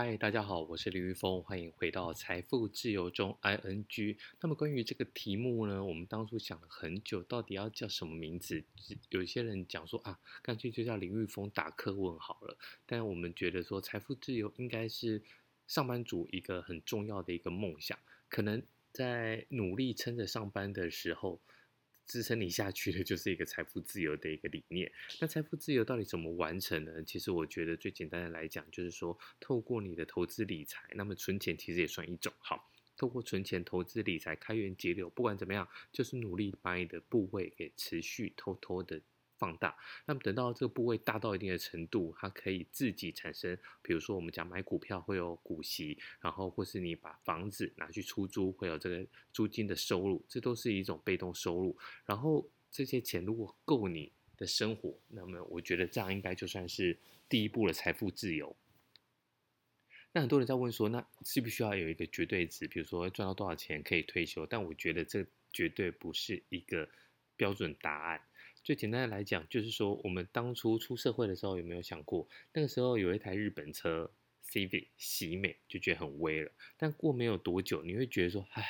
嗨，大家好，我是林玉峰，欢迎回到财富自由中 ING。那么关于这个题目呢，我们当初想了很久，到底要叫什么名字？有一些人讲说啊，干脆就叫林玉峰打客问好了。但我们觉得说，财富自由应该是上班族一个很重要的一个梦想，可能在努力撑着上班的时候。支撑你下去的就是一个财富自由的一个理念。那财富自由到底怎么完成呢？其实我觉得最简单的来讲，就是说透过你的投资理财，那么存钱其实也算一种。好，透过存钱、投资理财、开源节流，不管怎么样，就是努力把你的部位给持续偷偷的。放大，那么等到这个部位大到一定的程度，它可以自己产生，比如说我们讲买股票会有股息，然后或是你把房子拿去出租会有这个租金的收入，这都是一种被动收入。然后这些钱如果够你的生活，那么我觉得这样应该就算是第一步的财富自由。那很多人在问说，那需不需要有一个绝对值，比如说赚到多少钱可以退休？但我觉得这绝对不是一个标准答案。最简单的来讲，就是说，我们当初出社会的时候，有没有想过，那个时候有一台日本车？Civic 喜美就觉得很威了，但过没有多久，你会觉得说，唉，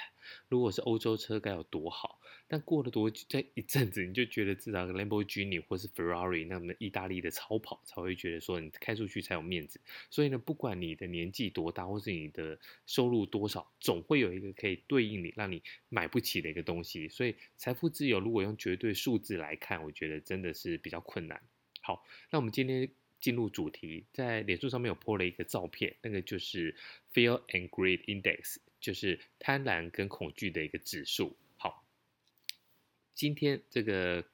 如果是欧洲车该有多好。但过了多久，在一阵子，你就觉得至少 Lamborghini 或是 Ferrari 那么意大利的超跑才会觉得说你开出去才有面子。所以呢，不管你的年纪多大，或是你的收入多少，总会有一个可以对应你让你买不起的一个东西。所以财富自由如果用绝对数字来看，我觉得真的是比较困难。好，那我们今天。进入主题，在脸书上面有 po 了一个照片，那个就是 Fear and Greed Index，就是贪婪跟恐惧的一个指数。好，今天这个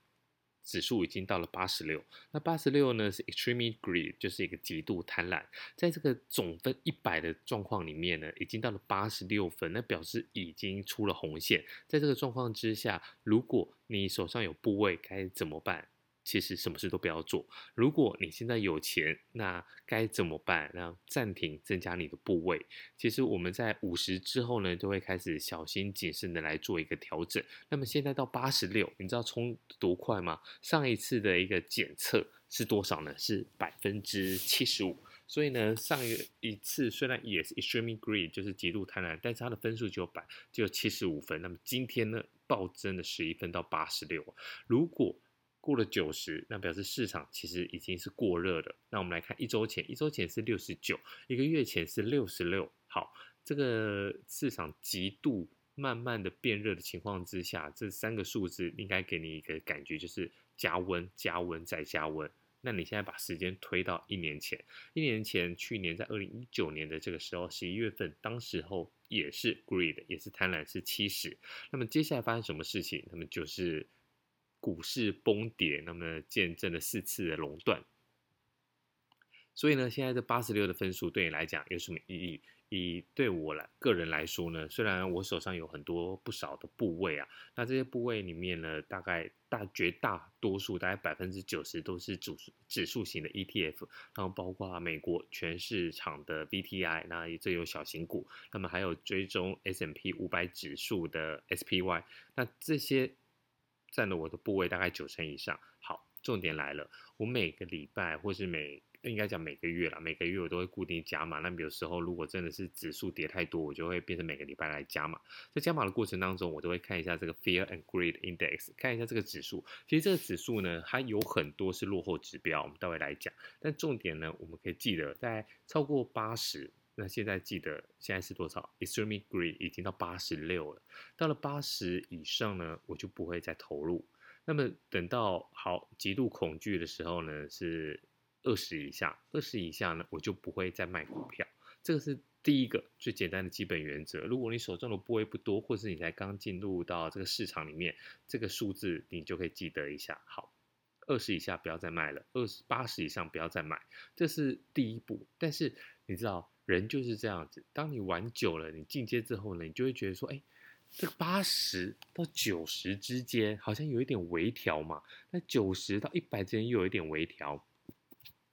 指数已经到了八十六，那八十六呢是 Extreme Greed，就是一个极度贪婪。在这个总分一百的状况里面呢，已经到了八十六分，那表示已经出了红线。在这个状况之下，如果你手上有部位，该怎么办？其实什么事都不要做。如果你现在有钱，那该怎么办？那暂停增加你的部位。其实我们在五十之后呢，就会开始小心谨慎的来做一个调整。那么现在到八十六，你知道冲多快吗？上一次的一个检测是多少呢？是百分之七十五。所以呢，上一一次虽然也是 extreme greed，就是极度贪婪，但是它的分数只有百，只有七十五分。那么今天呢，暴增了十一分到八十六。如果过了九十，那表示市场其实已经是过热了。那我们来看一周前，一周前是六十九，一个月前是六十六。好，这个市场极度慢慢的变热的情况之下，这三个数字应该给你一个感觉，就是加温、加温再加温。那你现在把时间推到一年前，一年前，去年在二零一九年的这个时候，十一月份，当时候也是 greed，也是贪婪，是七十。那么接下来发生什么事情？那么就是。股市崩跌，那么见证了四次的垄断。所以呢，现在这八十六的分数对你来讲有什么意义？以对我来个人来说呢，虽然我手上有很多不少的部位啊，那这些部位里面呢，大概大绝大多数，大概百分之九十都是指数指数型的 ETF，然后包括美国全市场的 VTI，那这有小型股，那么还有追踪 S&P 五百指数的 SPY，那这些。占了我的部位大概九成以上。好，重点来了，我每个礼拜或是每应该讲每个月啦，每个月我都会固定加码。那有时候如果真的是指数跌太多，我就会变成每个礼拜来加码。在加码的过程当中，我都会看一下这个 Fear and Greed Index，看一下这个指数。其实这个指数呢，它有很多是落后指标，我们待会来讲。但重点呢，我们可以记得，在超过八十。那现在记得现在是多少？Extreme Green 已经到八十六了，到了八十以上呢，我就不会再投入。那么等到好极度恐惧的时候呢，是二十以下，二十以下呢，我就不会再卖股票。这个是第一个最简单的基本原则。如果你手中的部位不多，或是你才刚进入到这个市场里面，这个数字你就可以记得一下。好，二十以下不要再卖了，二十八十以上不要再买，这是第一步。但是你知道？人就是这样子，当你玩久了，你进阶之后呢，你就会觉得说，哎，这个八十到九十之间好像有一点微调嘛，那九十到一百之间又有一点微调。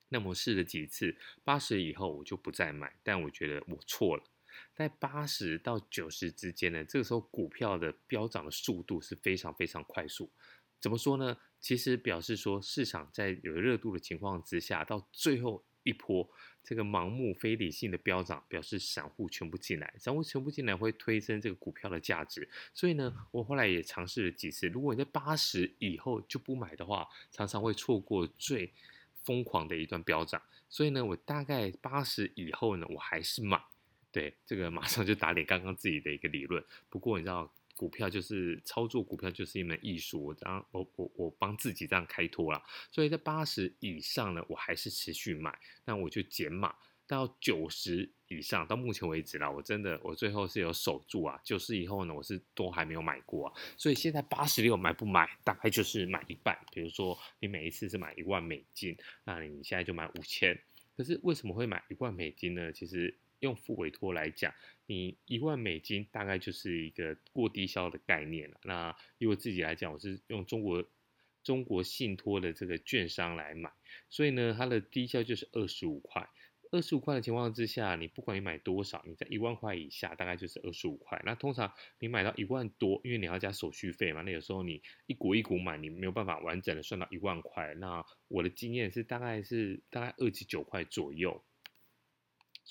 那么试了几次，八十以后我就不再买，但我觉得我错了。在八十到九十之间呢，这个时候股票的飙涨的速度是非常非常快速。怎么说呢？其实表示说市场在有热度的情况之下，到最后。一波这个盲目非理性的飙涨，表示散户全部进来，散户全部进来会推升这个股票的价值。所以呢，我后来也尝试了几次，如果你在八十以后就不买的话，常常会错过最疯狂的一段飙涨。所以呢，我大概八十以后呢，我还是买。对，这个马上就打脸刚刚自己的一个理论。不过你知道。股票就是操作，股票就是一门艺术。我当我我我帮自己这样开脱了，所以在八十以上呢，我还是持续买，那我就减码到九十以上。到目前为止啦，我真的我最后是有守住啊。九十以后呢，我是都还没有买过啊。所以现在八十六买不买，大概就是买一半。比如说你每一次是买一万美金，那你现在就买五千。可是为什么会买一万美金呢？其实。用付委托来讲，你一万美金大概就是一个过低消的概念了。那以我自己来讲，我是用中国中国信托的这个券商来买，所以呢，它的低消就是二十五块。二十五块的情况之下，你不管你买多少，你在一万块以下，大概就是二十五块。那通常你买到一万多，因为你要加手续费嘛，那有时候你一股一股买，你没有办法完整的算到一万块。那我的经验是大概是大概二十九块左右。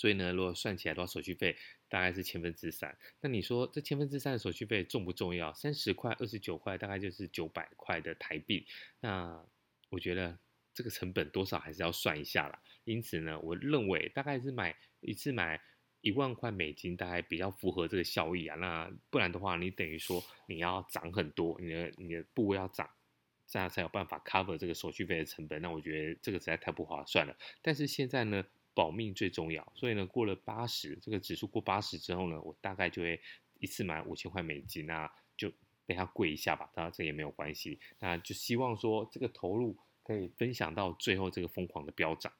所以呢，如果算起来的话，手续费大概是千分之三。那你说这千分之三的手续费重不重要？三十块、二十九块，大概就是九百块的台币。那我觉得这个成本多少还是要算一下啦。因此呢，我认为大概是买一次买一万块美金，大概比较符合这个效益啊。那不然的话，你等于说你要涨很多，你的你的部位要涨，这样才有办法 cover 这个手续费的成本。那我觉得这个实在太不划算了。但是现在呢？保命最重要，所以呢，过了八十，这个指数过八十之后呢，我大概就会一次买五千块美金，那就等它贵一下吧，当然这也没有关系，那就希望说这个投入可以分享到最后这个疯狂的飙涨。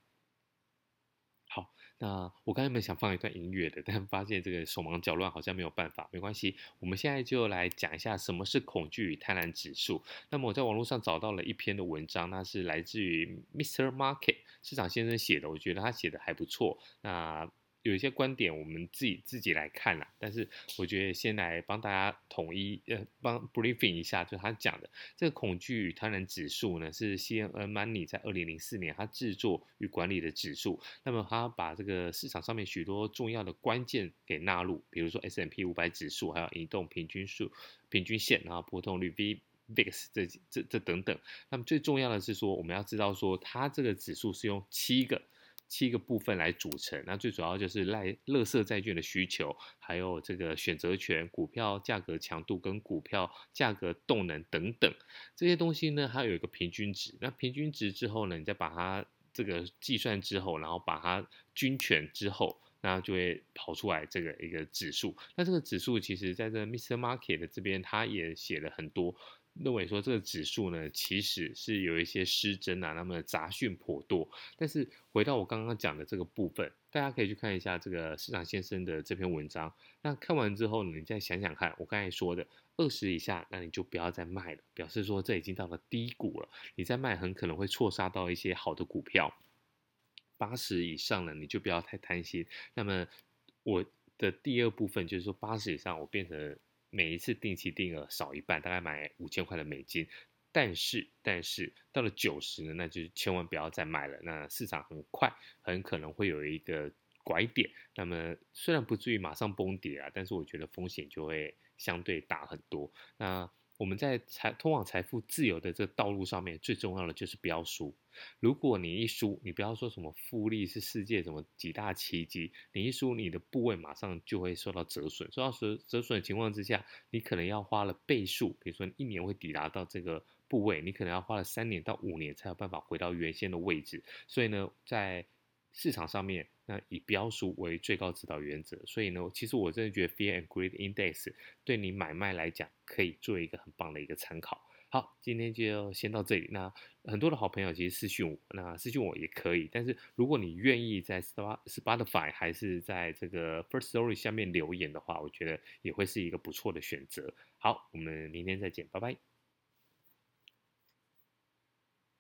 那我刚才本想放一段音乐的，但发现这个手忙脚乱，好像没有办法。没关系，我们现在就来讲一下什么是恐惧与贪婪指数。那么我在网络上找到了一篇的文章，那是来自于 Mr. Market 市场先生写的，我觉得他写的还不错。那有一些观点，我们自己自己来看啦。但是我觉得先来帮大家统一，呃，帮 briefing 一下，就他讲的这个恐惧与贪婪指数呢，是 CNN Money 在二零零四年他制作与管理的指数。那么他把这个市场上面许多重要的关键给纳入，比如说 S M P 五百指数，还有移动平均数、平均线，然后波动率 V VIX 这这这等等。那么最重要的是说，我们要知道说，它这个指数是用七个。七个部分来组成，那最主要就是赖垃圾债券的需求，还有这个选择权、股票价格强度跟股票价格动能等等这些东西呢，它有一个平均值。那平均值之后呢，你再把它这个计算之后，然后把它均权之后，那就会跑出来这个一个指数。那这个指数其实在这 Mr. Market 这边，他也写了很多。认为说这个指数呢，其实是有一些失真啊，那么杂讯颇多。但是回到我刚刚讲的这个部分，大家可以去看一下这个市场先生的这篇文章。那看完之后呢，你再想想看，我刚才说的二十以下，那你就不要再卖了，表示说这已经到了低谷了。你再卖，很可能会错杀到一些好的股票。八十以上呢，你就不要太贪心。那么我的第二部分就是说，八十以上我变成。每一次定期定额少一半，大概买五千块的美金，但是但是到了九十呢，那就千万不要再买了。那市场很快很可能会有一个拐点，那么虽然不至于马上崩跌啊，但是我觉得风险就会相对大很多。那我们在财通往财富自由的这个道路上面，最重要的就是不要输。如果你一输，你不要说什么复利是世界什么几大奇迹，你一输，你的部位马上就会受到折损。受到折折损的情况之下，你可能要花了倍数，比如说一年会抵达到这个部位，你可能要花了三年到五年才有办法回到原先的位置。所以呢，在市场上面，那以标书为最高指导原则。所以呢，其实我真的觉得 Fear and Greed Index 对你买卖来讲，可以做一个很棒的一个参考。好，今天就先到这里。那很多的好朋友其实私讯我，那私讯我也可以。但是如果你愿意在 Spotify 还是在这个 First Story 下面留言的话，我觉得也会是一个不错的选择。好，我们明天再见，拜拜。